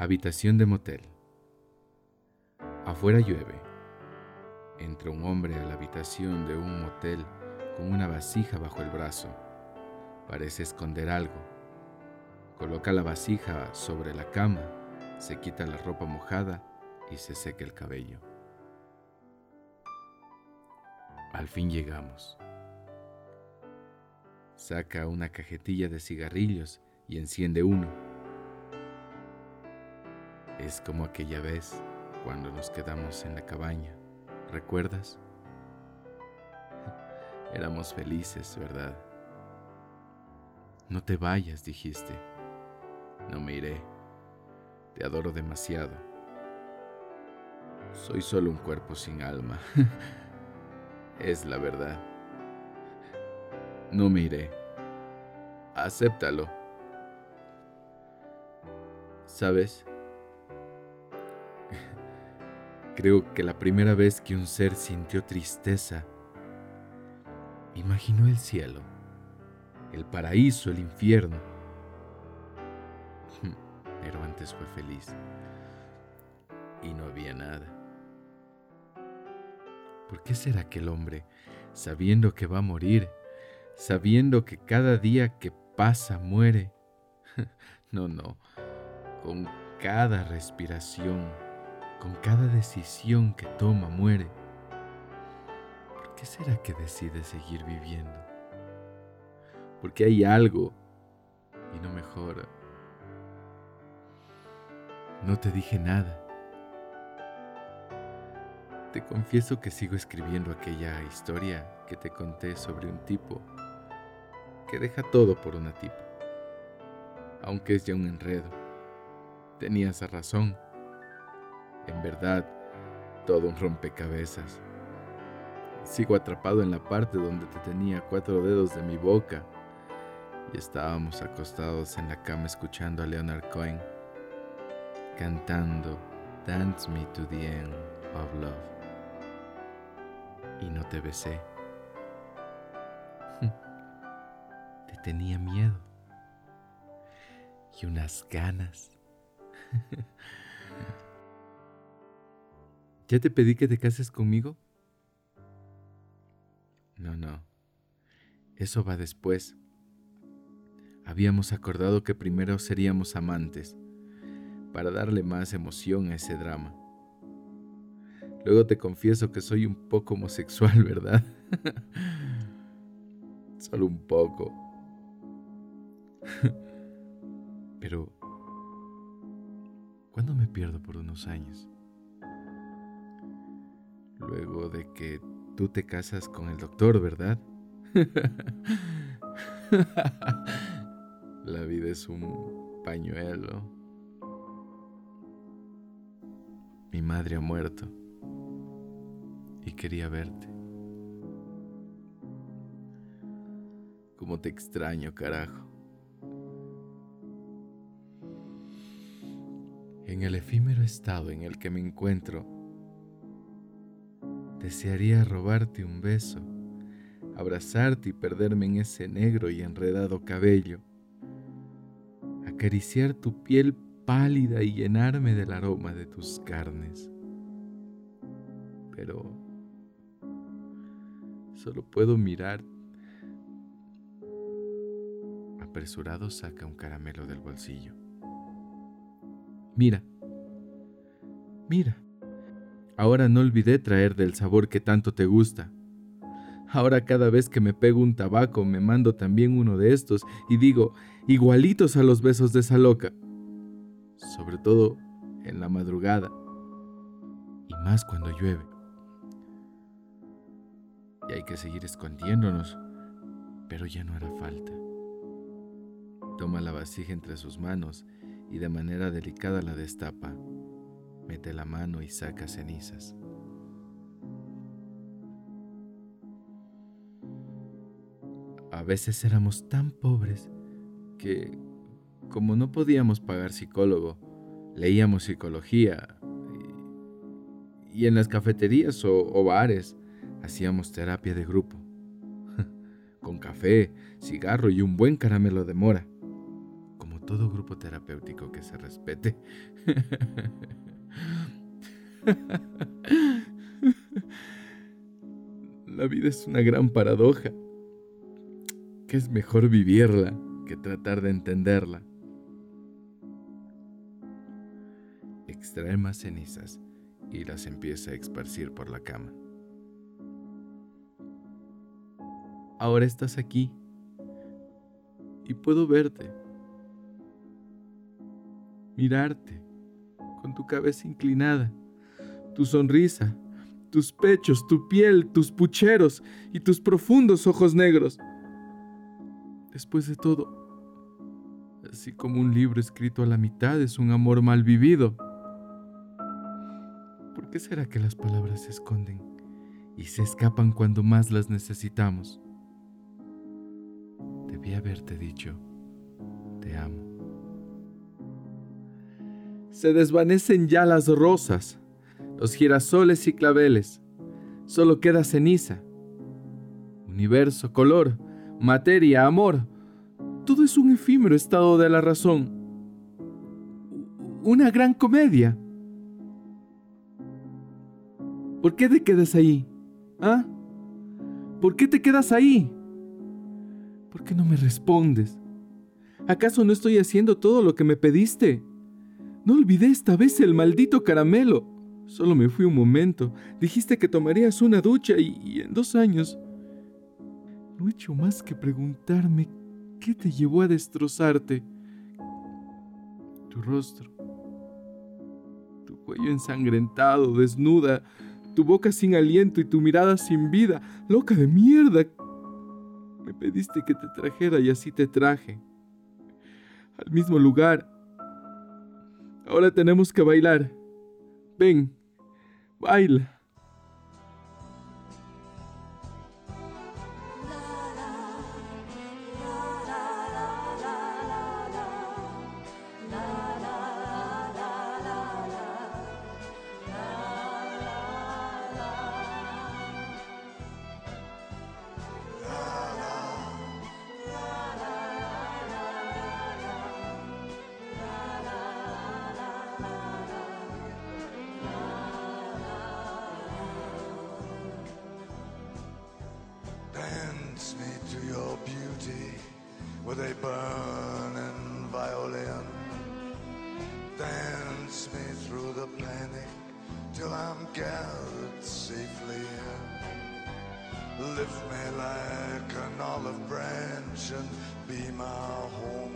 Habitación de motel. Afuera llueve. Entra un hombre a la habitación de un motel con una vasija bajo el brazo. Parece esconder algo. Coloca la vasija sobre la cama, se quita la ropa mojada y se seca el cabello. Al fin llegamos. Saca una cajetilla de cigarrillos y enciende uno es como aquella vez cuando nos quedamos en la cabaña. ¿Recuerdas? Éramos felices, ¿verdad? No te vayas, dijiste. No me iré. Te adoro demasiado. Soy solo un cuerpo sin alma. es la verdad. No me iré. Acéptalo. ¿Sabes? Creo que la primera vez que un ser sintió tristeza, imaginó el cielo, el paraíso, el infierno. Pero antes fue feliz y no había nada. ¿Por qué será que el hombre, sabiendo que va a morir, sabiendo que cada día que pasa muere, no, no, con cada respiración, con cada decisión que toma muere. ¿Por qué será que decide seguir viviendo? Porque hay algo y no mejora. No te dije nada. Te confieso que sigo escribiendo aquella historia que te conté sobre un tipo que deja todo por una tipa, aunque es ya un enredo. Tenías razón. En verdad, todo un rompecabezas. Sigo atrapado en la parte donde te tenía cuatro dedos de mi boca y estábamos acostados en la cama escuchando a Leonard Cohen cantando Dance Me to the End of Love. Y no te besé. Te tenía miedo y unas ganas. ¿Ya te pedí que te cases conmigo? No, no. Eso va después. Habíamos acordado que primero seríamos amantes, para darle más emoción a ese drama. Luego te confieso que soy un poco homosexual, ¿verdad? Solo un poco. Pero, ¿cuándo me pierdo por unos años? Luego de que tú te casas con el doctor, ¿verdad? La vida es un pañuelo. Mi madre ha muerto y quería verte. Como te extraño, carajo. En el efímero estado en el que me encuentro, Desearía robarte un beso, abrazarte y perderme en ese negro y enredado cabello, acariciar tu piel pálida y llenarme del aroma de tus carnes. Pero solo puedo mirar. Apresurado saca un caramelo del bolsillo. Mira, mira. Ahora no olvidé traer del sabor que tanto te gusta. Ahora cada vez que me pego un tabaco me mando también uno de estos y digo, igualitos a los besos de esa loca. Sobre todo en la madrugada. Y más cuando llueve. Y hay que seguir escondiéndonos, pero ya no hará falta. Toma la vasija entre sus manos y de manera delicada la destapa mete la mano y saca cenizas. A veces éramos tan pobres que, como no podíamos pagar psicólogo, leíamos psicología y, en las cafeterías o bares hacíamos terapia de grupo, con café, cigarro y un buen caramelo de mora, como todo grupo terapéutico que se respete. La vida es una gran paradoja, que es mejor vivirla que tratar de entenderla. Extrae más cenizas y las empieza a esparcir por la cama. Ahora estás aquí y puedo verte, mirarte con tu cabeza inclinada, tu sonrisa, tus pechos, tu piel, tus pucheros y tus profundos ojos negros. Después de todo, así como un libro escrito a la mitad es un amor mal vivido. ¿Por qué será que las palabras se esconden y se escapan cuando más las necesitamos? Debí haberte dicho, te amo. Se desvanecen ya las rosas, los girasoles y claveles. Solo queda ceniza. Universo, color, materia, amor. Todo es un efímero estado de la razón. Una gran comedia. ¿Por qué te quedas ahí? ¿Ah? ¿Por qué te quedas ahí? ¿Por qué no me respondes? ¿Acaso no estoy haciendo todo lo que me pediste? No olvidé esta vez el maldito caramelo. Solo me fui un momento. Dijiste que tomarías una ducha y, en dos años... No he hecho más que preguntarme qué te llevó a destrozarte. Tu rostro, tu cuello ensangrentado, desnuda, tu boca sin aliento y tu mirada sin vida, loca de mierda. Me pediste que te trajera y así te traje. Al mismo lugar. Ahora tenemos que bailar. Ven, baila. Burning violin. Dance me through the panic till I'm gathered safely in. Lift me like an olive branch and be my homeward